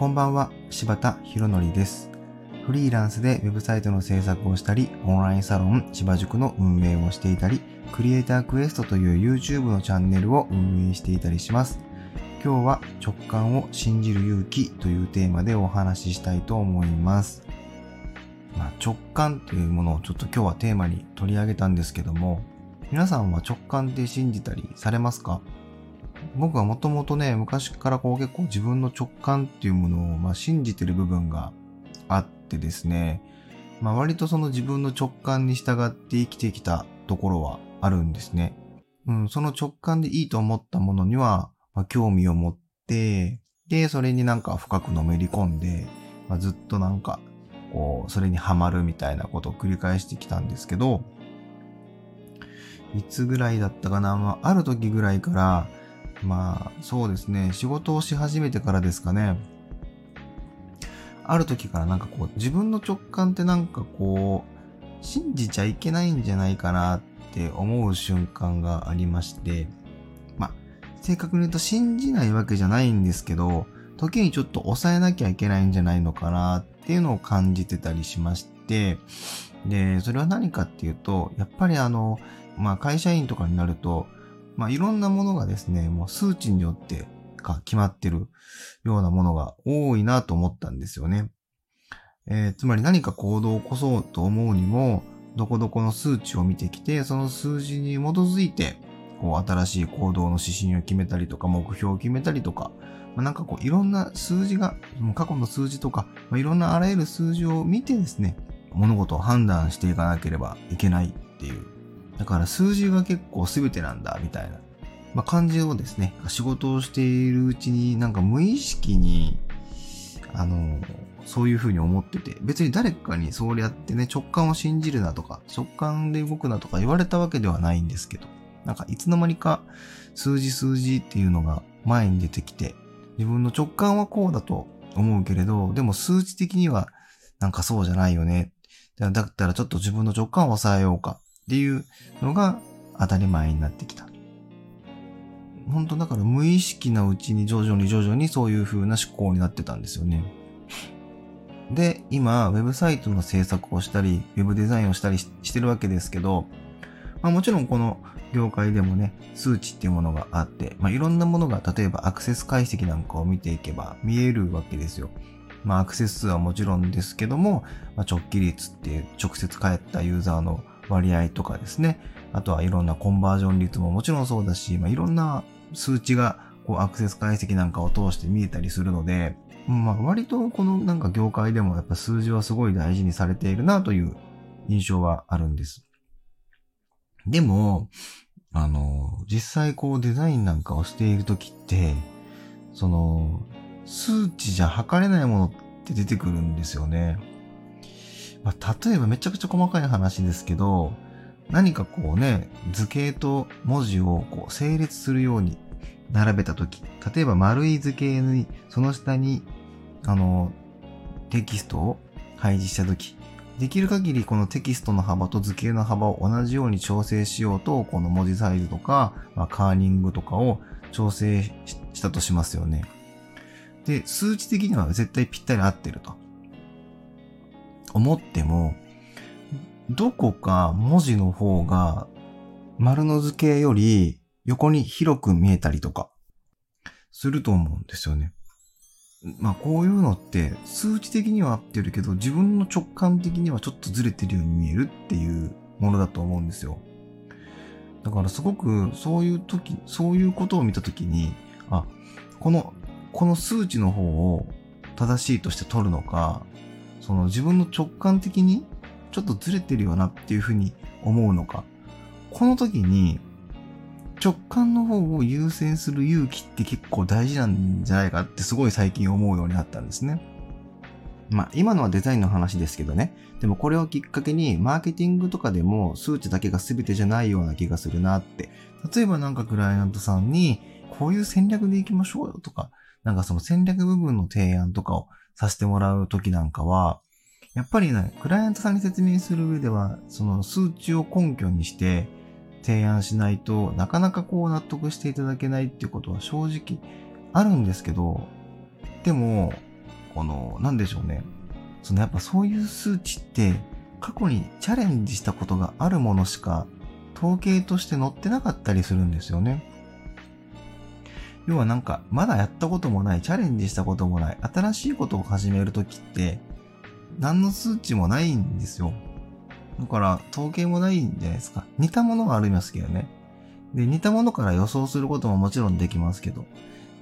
こんばんは、柴田博則です。フリーランスでウェブサイトの制作をしたり、オンラインサロン柴塾の運営をしていたり、クリエイタークエストという YouTube のチャンネルを運営していたりします。今日は直感を信じる勇気というテーマでお話ししたいと思います。まあ、直感というものをちょっと今日はテーマに取り上げたんですけども、皆さんは直感って信じたりされますか？僕はもともとね、昔からこう結構自分の直感っていうものをまあ信じてる部分があってですね、まあ割とその自分の直感に従って生きてきたところはあるんですね。うん、その直感でいいと思ったものには、まあ、興味を持って、で、それになんか深くのめり込んで、まあ、ずっとなんか、こう、それにハマるみたいなことを繰り返してきたんですけど、いつぐらいだったかな、まあ、ある時ぐらいから、まあ、そうですね、仕事をし始めてからですかね。ある時からなんかこう、自分の直感ってなんかこう、信じちゃいけないんじゃないかなって思う瞬間がありまして、まあ、正確に言うと信じないわけじゃないんですけど、時にちょっと抑えなきゃいけないんじゃないのかなっていうのを感じてたりしまして、で、それは何かっていうと、やっぱりあの、まあ会社員とかになると、まあいろんなものがですね、もう数値によってが決まってるようなものが多いなと思ったんですよね。えーつまり何か行動を起こそうと思うにも、どこどこの数値を見てきて、その数字に基づいて、こう新しい行動の指針を決めたりとか、目標を決めたりとか、まあ、なんかこういろんな数字が、もう過去の数字とか、まあ、いろんなあらゆる数字を見てですね、物事を判断していかなければいけないっていう。だから数字が結構全てなんだ、みたいな、まあ、感じをですね、仕事をしているうちになんか無意識に、あの、そういうふうに思ってて、別に誰かにそうやってね、直感を信じるなとか、直感で動くなとか言われたわけではないんですけど、なんかいつの間にか数字数字っていうのが前に出てきて、自分の直感はこうだと思うけれど、でも数値的にはなんかそうじゃないよね。だだったらちょっと自分の直感を抑えようかっていうのが当たり前になってきた。本当だから無意識なうちに徐々に徐々にそういう風な思考になってたんですよね。で、今、ウェブサイトの制作をしたり、ウェブデザインをしたりしてるわけですけど、まあもちろんこの業界でもね、数値っていうものがあって、まあいろんなものが、例えばアクセス解析なんかを見ていけば見えるわけですよ。まあアクセス数はもちろんですけども、まあ、直帰率っていう直接返ったユーザーの割合とかですね。あとはいろんなコンバージョン率ももちろんそうだし、まあいろんな数値がこうアクセス解析なんかを通して見えたりするので、まあ割とこのなんか業界でもやっぱ数字はすごい大事にされているなという印象はあるんです。でも、あの、実際こうデザインなんかをしているときって、その、数値じゃ測れないものって出てくるんですよね。まあ、例えばめちゃくちゃ細かい話ですけど、何かこうね、図形と文字をこう整列するように並べたとき、例えば丸い図形に、その下に、あの、テキストを配置したとき、できる限りこのテキストの幅と図形の幅を同じように調整しようと、この文字サイズとか、まあ、カーニングとかを調整ししたとしますよね。で、数値的には絶対ぴったり合ってると。思っても、どこか文字の方が丸の図形より横に広く見えたりとかすると思うんですよね。まあこういうのって数値的には合ってるけど自分の直感的にはちょっとずれてるように見えるっていうものだと思うんですよ。だからすごくそういう時、そういうことを見た時に、あ、この、この数値の方を正しいとして取るのか、その自分の直感的にちょっとずれてるよなっていうふうに思うのか。この時に直感の方を優先する勇気って結構大事なんじゃないかってすごい最近思うようになったんですね。まあ今のはデザインの話ですけどね。でもこれをきっかけにマーケティングとかでも数値だけが全てじゃないような気がするなって。例えばなんかクライアントさんにこういう戦略でいきましょうよとか、なんかその戦略部分の提案とかをさせてもらう時なんかは、やっぱりね、クライアントさんに説明する上では、その数値を根拠にして提案しないとなかなかこう納得していただけないっていうことは正直あるんですけど、でも、この、なんでしょうね。そのやっぱそういう数値って過去にチャレンジしたことがあるものしか統計として載ってなかったりするんですよね。要はなんか、まだやったこともない、チャレンジしたこともない、新しいことを始めるときって、何の数値もないんですよ。だから、統計もないんじゃないですか。似たものがありますけどね。で、似たものから予想することももちろんできますけど。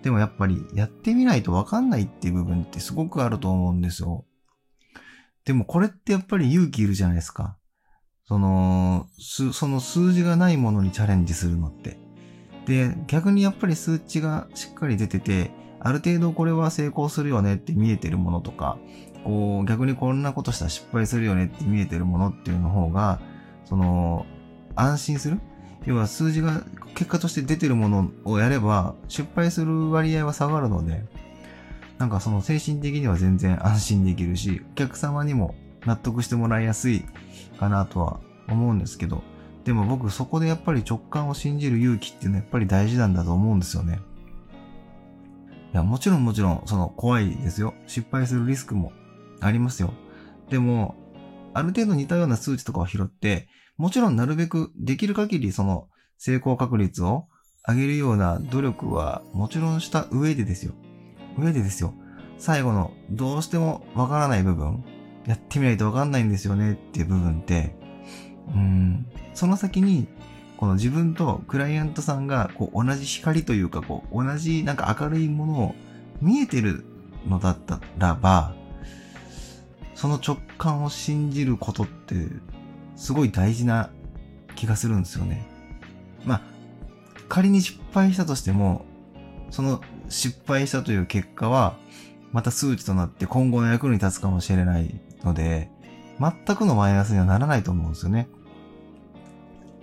でもやっぱり、やってみないとわかんないっていう部分ってすごくあると思うんですよ。でもこれってやっぱり勇気いるじゃないですか。その、その数字がないものにチャレンジするのって。で、逆にやっぱり数値がしっかり出てて、ある程度これは成功するよねって見えてるものとか、こう、逆にこんなことしたら失敗するよねって見えてるものっていうの方が、その、安心する？要は数字が結果として出てるものをやれば、失敗する割合は下がるので、なんかその精神的には全然安心できるし、お客様にも納得してもらいやすいかなとは思うんですけど、でも僕そこでやっぱり直感を信じる勇気っていうのはやっぱり大事なんだと思うんですよね。いや、もちろんもちろん、その怖いですよ。失敗するリスクもありますよ。でも、ある程度似たような数値とかを拾って、もちろんなるべくできる限りその成功確率を上げるような努力はもちろんした上でですよ。上でですよ。最後のどうしてもわからない部分、やってみないとわかんないんですよねっていう部分って、うん、その先に、この自分とクライアントさんがこう同じ光というかこう同じなんか明るいものを見えてるのだったらば、その直感を信じることってすごい大事な気がするんですよね。まあ、仮に失敗したとしても、その失敗したという結果は、また数値となって今後の役に立つかもしれないので、全くのマイナスにはならないと思うんですよね。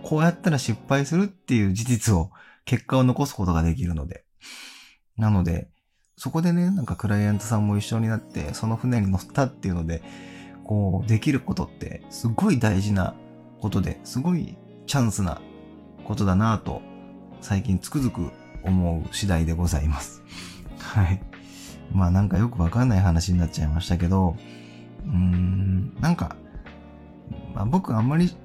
こうやったら失敗するっていう事実を、結果を残すことができるので。なので、そこでね、なんかクライアントさんも一緒になって、その船に乗ったっていうので、こう、できることって、すごい大事なことで、すごいチャンスなことだなぁと、最近つくづく思う次第でございます。はい。まあなんかよくわかんない話になっちゃいましたけど、うーん、なんか、まあ、僕あんまり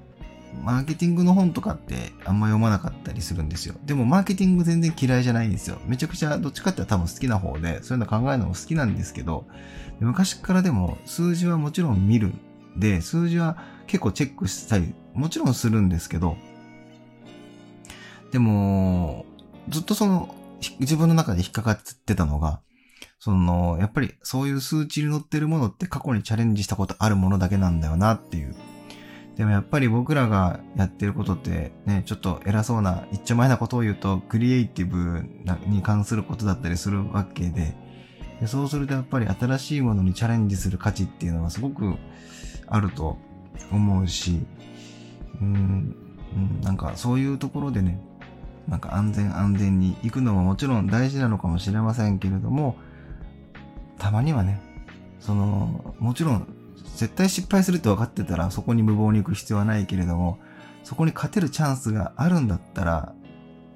マーケティングの本とかってあんま読まなかったりするんですよ。でもマーケティング全然嫌いじゃないんですよ。めちゃくちゃどっちかって多分好きな方で、そういうの考えるのも好きなんですけど、昔からでも数字はもちろん見るん。で、数字は結構チェックしたり、もちろんするんですけど、でも、ずっとその、自分の中で引っかかってたのが、その、やっぱりそういう数値に載ってるものって過去にチャレンジしたことあるものだけなんだよなっていう。でもやっぱり僕らがやってることってね、ちょっと偉そうな、一丁前なことを言うと、クリエイティブに関することだったりするわけで、でそうするとやっぱり新しいものにチャレンジする価値っていうのはすごくあると思うし、うん、なんかそういうところでね、なんか安全安全に行くのももちろん大事なのかもしれませんけれども、たまにはね、その、もちろん絶対失敗するって分かってたらそこに無謀に行く必要はないけれども、そこに勝てるチャンスがあるんだったら、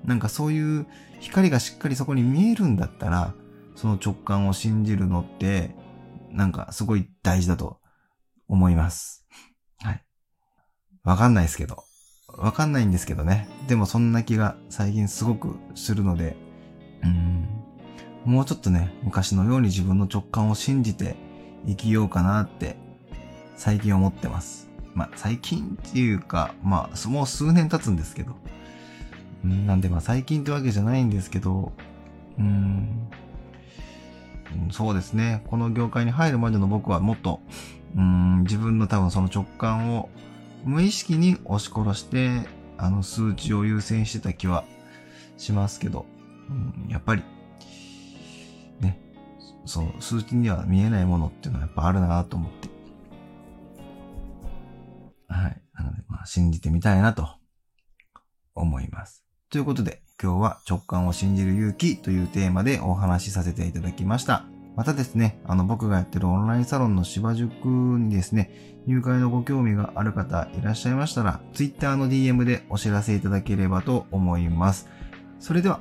なんかそういう光がしっかりそこに見えるんだったら、その直感を信じるのって、なんかすごい大事だと思います。はい。わかんないですけど。わかんないんですけどね。でもそんな気が最近すごくするので、うん。もうちょっとね、昔のように自分の直感を信じて生きようかなって最近思ってます。まあ最近っていうか、まあもう数年経つんですけど。なんでまあ最近ってわけじゃないんですけど、うん、そうですね。この業界に入るまでの僕はもっと、うん、自分の多分その直感を無意識に押し殺して、あの数値を優先してた気はしますけど、うん、やっぱり、ね、そう、数値には見えないものっていうのはやっぱあるなと思って。信じてみたいなと思います。ということで、今日は直感を信じる勇気というテーマでお話しさせていただきました。またですね、あの僕がやってるオンラインサロンの芝塾にですね、入会のご興味がある方いらっしゃいましたら、Twitter の DM でお知らせいただければと思います。それでは